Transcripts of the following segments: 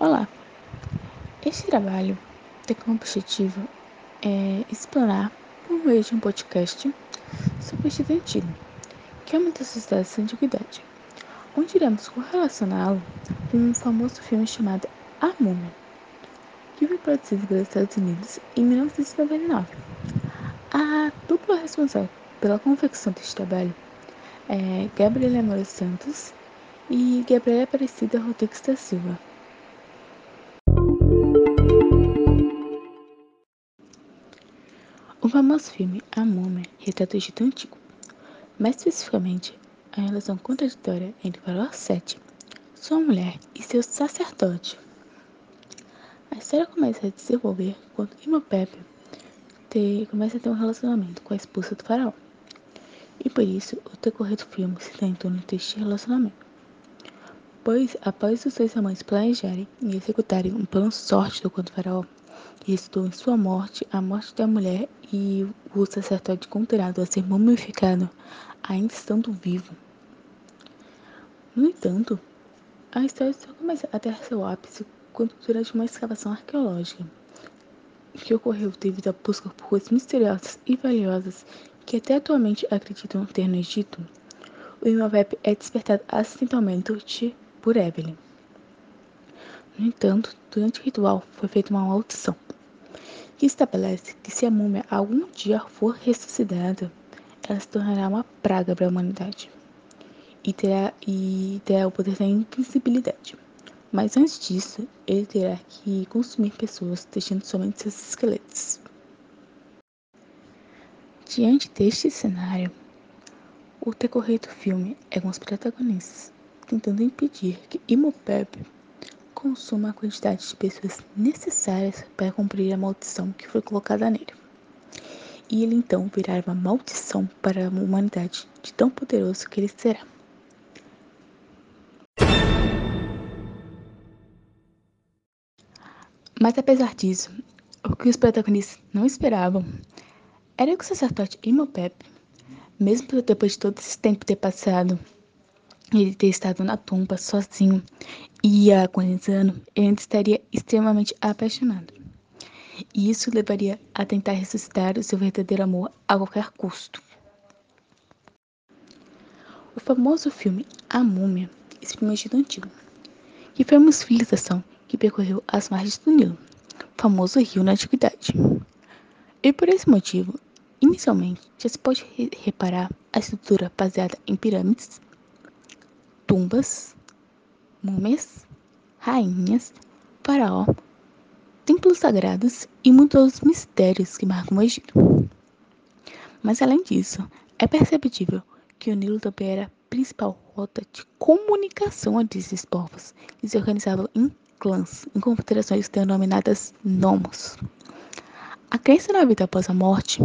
Olá! Este trabalho tem como objetivo é, explorar, por meio de um podcast, sobre o Egito Antigo, que é uma das sociedades da antiguidade, onde iremos correlacioná-lo com um famoso filme chamado A Múmia, que foi produzido pelos Estados Unidos em 1999. A dupla responsável pela confecção deste trabalho é Gabriela Amor Santos e Gabriela Aparecida Rodrigues da Silva. Famoso filme A Múmia retrata o Egito Antigo, mais especificamente a relação contraditória entre Faraó Sete, sua mulher e seu sacerdote. A história começa a desenvolver quando Imhotep começa a ter um relacionamento com a esposa do faraó. E por isso, o decorrer do filme se dá em torno deste relacionamento. Pois, após os dois amantes planejarem e executarem um plano sórdido contra o faraó, resultou em sua morte, a morte da mulher e o sacerdote condenado a ser mumificado, ainda estando vivo. No entanto, a história só começa a ter seu ápice quando, durante uma escavação arqueológica que ocorreu devido à busca por coisas misteriosas e valiosas que até atualmente acreditam ter no Egito, o Imhotep é despertado acidentalmente por Evelyn. No entanto, durante o ritual foi feita uma maldição, que estabelece que se a múmia algum dia for ressuscitada, ela se tornará uma praga para a humanidade e terá, e terá o poder da invisibilidade. Mas antes disso, ele terá que consumir pessoas, deixando somente seus esqueletos. Diante deste cenário, o decorrer do filme é com os protagonistas tentando impedir que Imhotep consuma a quantidade de pessoas necessárias para cumprir a maldição que foi colocada nele. E ele então virá uma maldição para a humanidade, de tão poderoso que ele será. Mas apesar disso, o que os protagonistas não esperavam era que o sacerdote Imhotep, mesmo depois de todo esse tempo ter passado, ele ter estado na tumba sozinho e agonizando, ele ainda estaria extremamente apaixonado. E isso levaria a tentar ressuscitar o seu verdadeiro amor a qualquer custo. O famoso filme A Múmia experimento antigo, que foi uma civilização que percorreu as margens do Nilo, famoso rio na antiguidade. E por esse motivo, inicialmente já se pode re reparar a estrutura baseada em pirâmides, tumbas, múmias, rainhas, faraó, templos sagrados e muitos outros mistérios que marcam o Egito. Mas além disso, é perceptível que o Nilo também era a principal rota de comunicação entre esses povos, que se organizavam em clãs, em confederações denominadas nomos. A crença na vida após a morte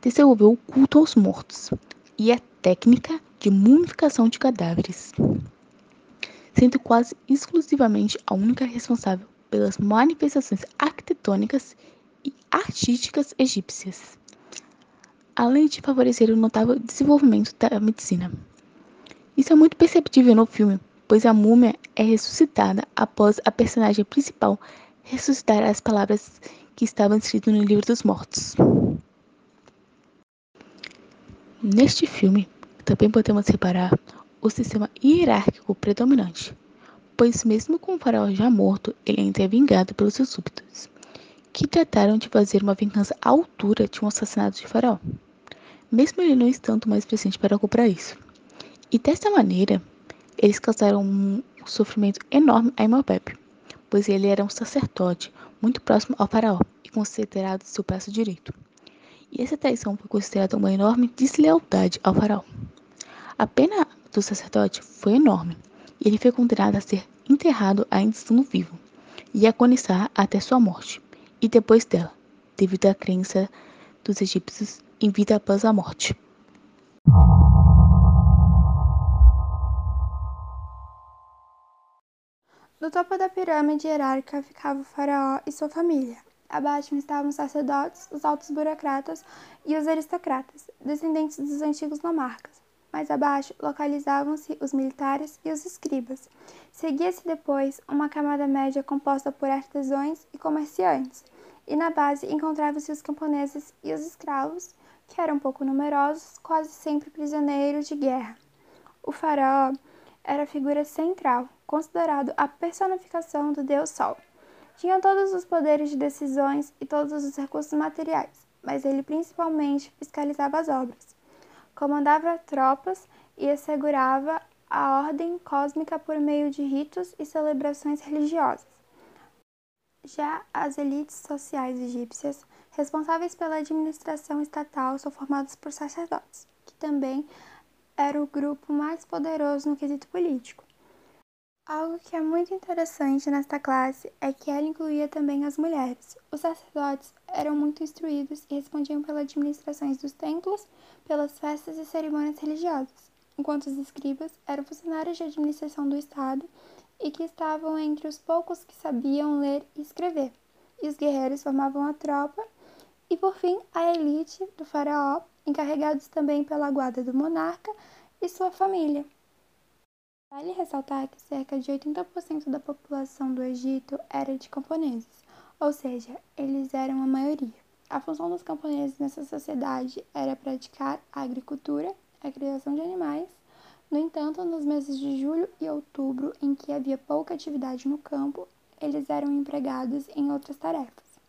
desenvolveu o culto aos mortos e a técnica de mumificação de cadáveres, sendo quase exclusivamente a única responsável pelas manifestações arquitetônicas e artísticas egípcias, além de favorecer o notável desenvolvimento da medicina. Isso é muito perceptível no filme, pois a múmia é ressuscitada após a personagem principal ressuscitar as palavras que estavam escritas no livro dos mortos. Neste filme, também podemos reparar o sistema hierárquico predominante, pois mesmo com o faraó já morto, ele ainda é vingado pelos seus súbditos, que trataram de fazer uma vingança à altura de um assassinato de faraó, mesmo ele não estando mais presente para cobrar isso. E dessa maneira, eles causaram um sofrimento enorme a Imhotep, pois ele era um sacerdote muito próximo ao faraó e considerado seu braço direito. E essa traição foi considerada uma enorme deslealdade ao faraó. A pena do sacerdote foi enorme, e ele foi condenado a ser enterrado ainda estando vivo, e a agonizar até sua morte, e depois dela, devido à crença dos egípcios em vida após a morte. No topo da pirâmide hierárquica ficava o faraó e sua família. Abaixo estavam os sacerdotes, os altos burocratas e os aristocratas, descendentes dos antigos nomarcas. Mais abaixo localizavam-se os militares e os escribas. Seguia-se depois uma camada média composta por artesãos e comerciantes, e na base encontravam-se os camponeses e os escravos, que eram pouco numerosos, quase sempre prisioneiros de guerra. O faraó era a figura central, considerado a personificação do deus Sol. Tinha todos os poderes de decisões e todos os recursos materiais, mas ele principalmente fiscalizava as obras comandava tropas e assegurava a ordem cósmica por meio de ritos e celebrações religiosas. Já as elites sociais egípcias, responsáveis pela administração estatal, são formadas por sacerdotes, que também era o grupo mais poderoso no quesito político. Algo que é muito interessante nesta classe é que ela incluía também as mulheres. Os sacerdotes eram muito instruídos e respondiam pelas administrações dos templos, pelas festas e cerimônias religiosas, enquanto os escribas eram funcionários de administração do Estado e que estavam entre os poucos que sabiam ler e escrever. E os guerreiros formavam a tropa e, por fim, a elite do faraó, encarregados também pela guarda do monarca e sua família. Vale ressaltar que cerca de 80% da população do Egito era de camponeses, ou seja, eles eram a maioria. A função dos camponeses nessa sociedade era praticar a agricultura, a criação de animais. No entanto, nos meses de julho e outubro, em que havia pouca atividade no campo, eles eram empregados em outras tarefas.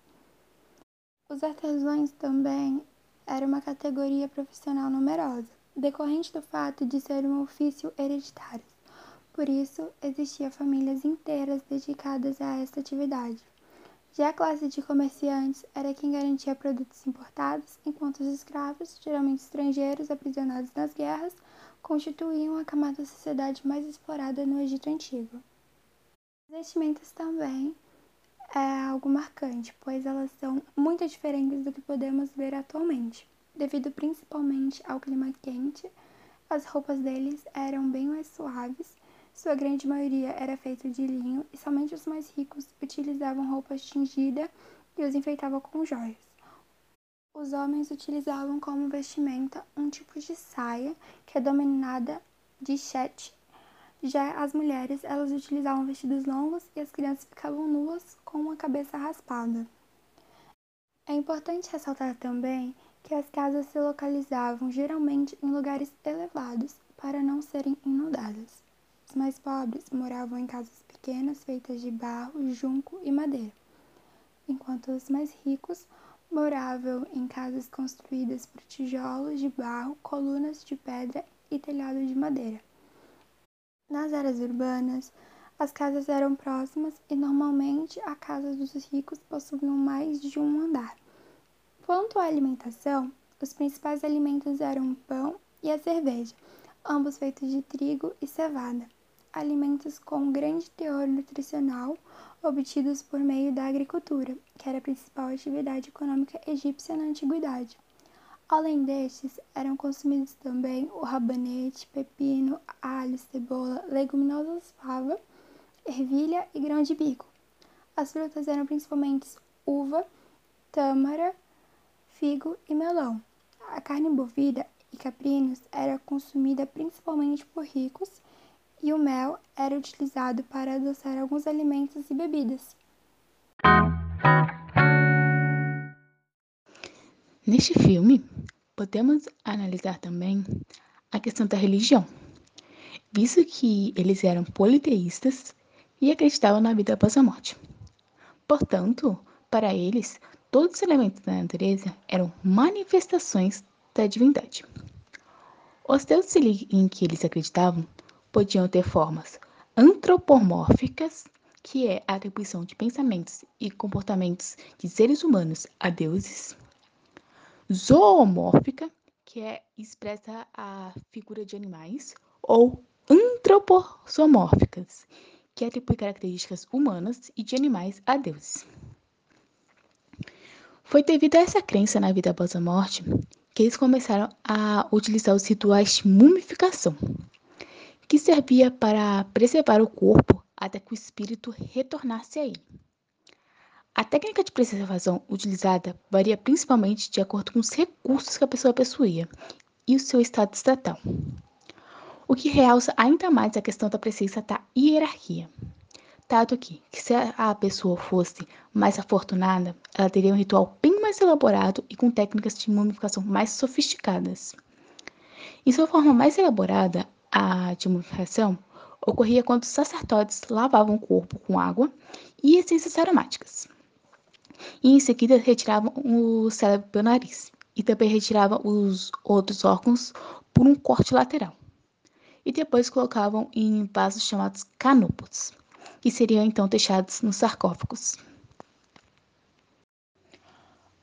Os artesãos também eram uma categoria profissional numerosa, decorrente do fato de ser um ofício hereditário. Por isso, existiam famílias inteiras dedicadas a esta atividade. Já a classe de comerciantes era quem garantia produtos importados, enquanto os escravos, geralmente estrangeiros aprisionados nas guerras, constituíam a camada da sociedade mais explorada no Egito Antigo. As vestimentas também é algo marcante, pois elas são muito diferentes do que podemos ver atualmente. Devido principalmente ao clima quente, as roupas deles eram bem mais suaves sua grande maioria era feita de linho e somente os mais ricos utilizavam roupas tingidas e os enfeitavam com joias. Os homens utilizavam como vestimenta um tipo de saia que é dominada de chet. Já as mulheres, elas utilizavam vestidos longos e as crianças ficavam nuas com a cabeça raspada. É importante ressaltar também que as casas se localizavam geralmente em lugares elevados para não serem inundadas. Os mais pobres moravam em casas pequenas feitas de barro, junco e madeira, enquanto os mais ricos moravam em casas construídas por tijolos de barro, colunas de pedra e telhado de madeira. Nas áreas urbanas, as casas eram próximas e normalmente a casa dos ricos possuíam mais de um andar. Quanto à alimentação, os principais alimentos eram o pão e a cerveja, ambos feitos de trigo e cevada alimentos com grande teor nutricional obtidos por meio da agricultura, que era a principal atividade econômica egípcia na antiguidade. Além destes, eram consumidos também o rabanete, pepino, alho, cebola, leguminosas fava, ervilha e grão de bico. As frutas eram principalmente uva, tâmara, figo e melão. A carne bovina e caprinos era consumida principalmente por ricos e o mel era utilizado para adoçar alguns alimentos e bebidas. Neste filme, podemos analisar também a questão da religião, visto que eles eram politeístas e acreditavam na vida após a morte. Portanto, para eles, todos os elementos da natureza eram manifestações da divindade. Os deuses em que eles acreditavam podiam ter formas antropomórficas, que é a atribuição de pensamentos e comportamentos de seres humanos a deuses, zoomórfica, que é expressa a figura de animais, ou antroposomórficas, que atribui características humanas e de animais a deuses. Foi devido a essa crença na vida após a morte que eles começaram a utilizar os rituais de mumificação, que servia para preservar o corpo até que o espírito retornasse a ele. A técnica de preservação utilizada varia principalmente de acordo com os recursos que a pessoa possuía e o seu estado estatal. o que realça ainda mais a questão da presença da hierarquia. Dado que, que se a pessoa fosse mais afortunada, ela teria um ritual bem mais elaborado e com técnicas de mumificação mais sofisticadas. Em sua forma mais elaborada, a de mumificação ocorria quando os sacerdotes lavavam o corpo com água e essências aromáticas. E em seguida retiravam o cérebro pelo nariz e também retiravam os outros órgãos por um corte lateral. E depois colocavam em vasos chamados canopos, que seriam então deixados nos sarcófagos.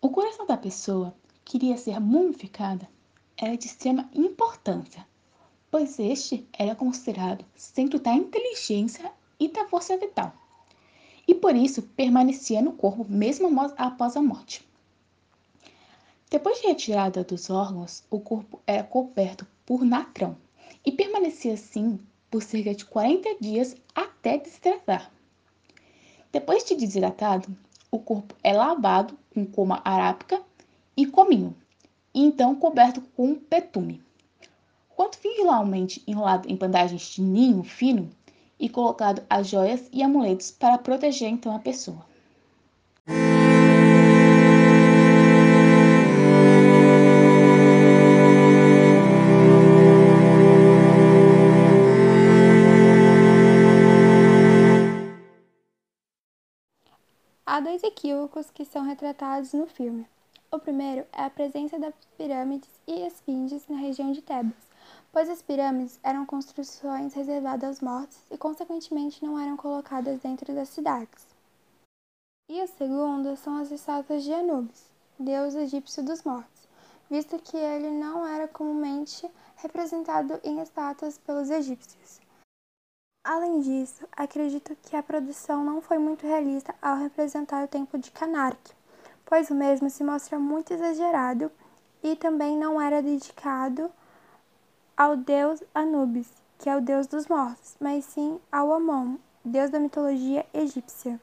O coração da pessoa que queria ser mumificada era de extrema importância, pois este era considerado centro da inteligência e da força vital, e por isso permanecia no corpo mesmo após a morte. Depois de retirada dos órgãos, o corpo era coberto por natrão e permanecia assim por cerca de 40 dias até desidratar. Depois de desidratado, o corpo é lavado com coma arábica e cominho, e então coberto com betume. Quando finalmente enrolado em bandagens de ninho fino e colocado as joias e amuletos para proteger então a pessoa. Há dois equívocos que são retratados no filme. O primeiro é a presença das pirâmides e esfinges na região de Tebas, pois as pirâmides eram construções reservadas aos mortos e, consequentemente, não eram colocadas dentro das cidades. E o segundo são as estátuas de Anubis, deus egípcio dos mortos, visto que ele não era comumente representado em estátuas pelos egípcios. Além disso, acredito que a produção não foi muito realista ao representar o templo de Karnak, pois o mesmo se mostra muito exagerado e também não era dedicado ao deus Anubis, que é o deus dos mortos, mas sim ao Amon, deus da mitologia egípcia.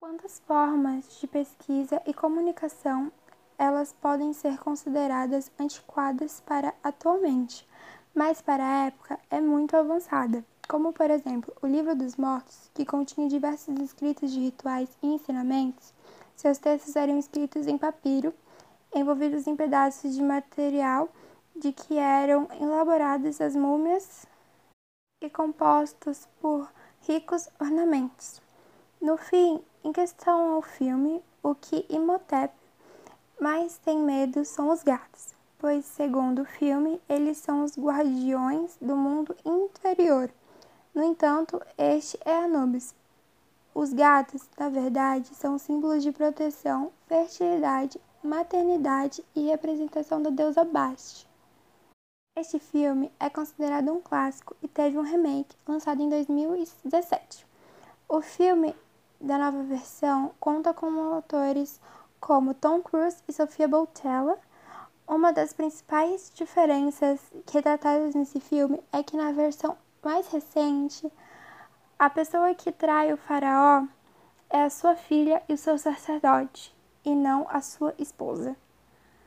Quanto às formas de pesquisa e comunicação, elas podem ser consideradas antiquadas para atualmente, mas para a época é muito avançada, como por exemplo o Livro dos Mortos, que continha diversos escritos de rituais e ensinamentos. Seus textos eram escritos em papiro, envolvidos em pedaços de material de que eram elaboradas as múmias e compostos por ricos ornamentos. No fim, em questão ao filme, o que Imhotep mais tem medo são os gatos pois, segundo o filme, eles são os guardiões do mundo interior. No entanto, este é Anubis. Os gatos, na verdade, são símbolos de proteção, fertilidade, maternidade e representação da deusa Bast. Este filme é considerado um clássico e teve um remake lançado em 2017. O filme da nova versão conta com autores como Tom Cruise e Sofia Boutella, uma das principais diferenças retratadas nesse filme é que na versão mais recente, a pessoa que trai o faraó é a sua filha e o seu sacerdote, e não a sua esposa.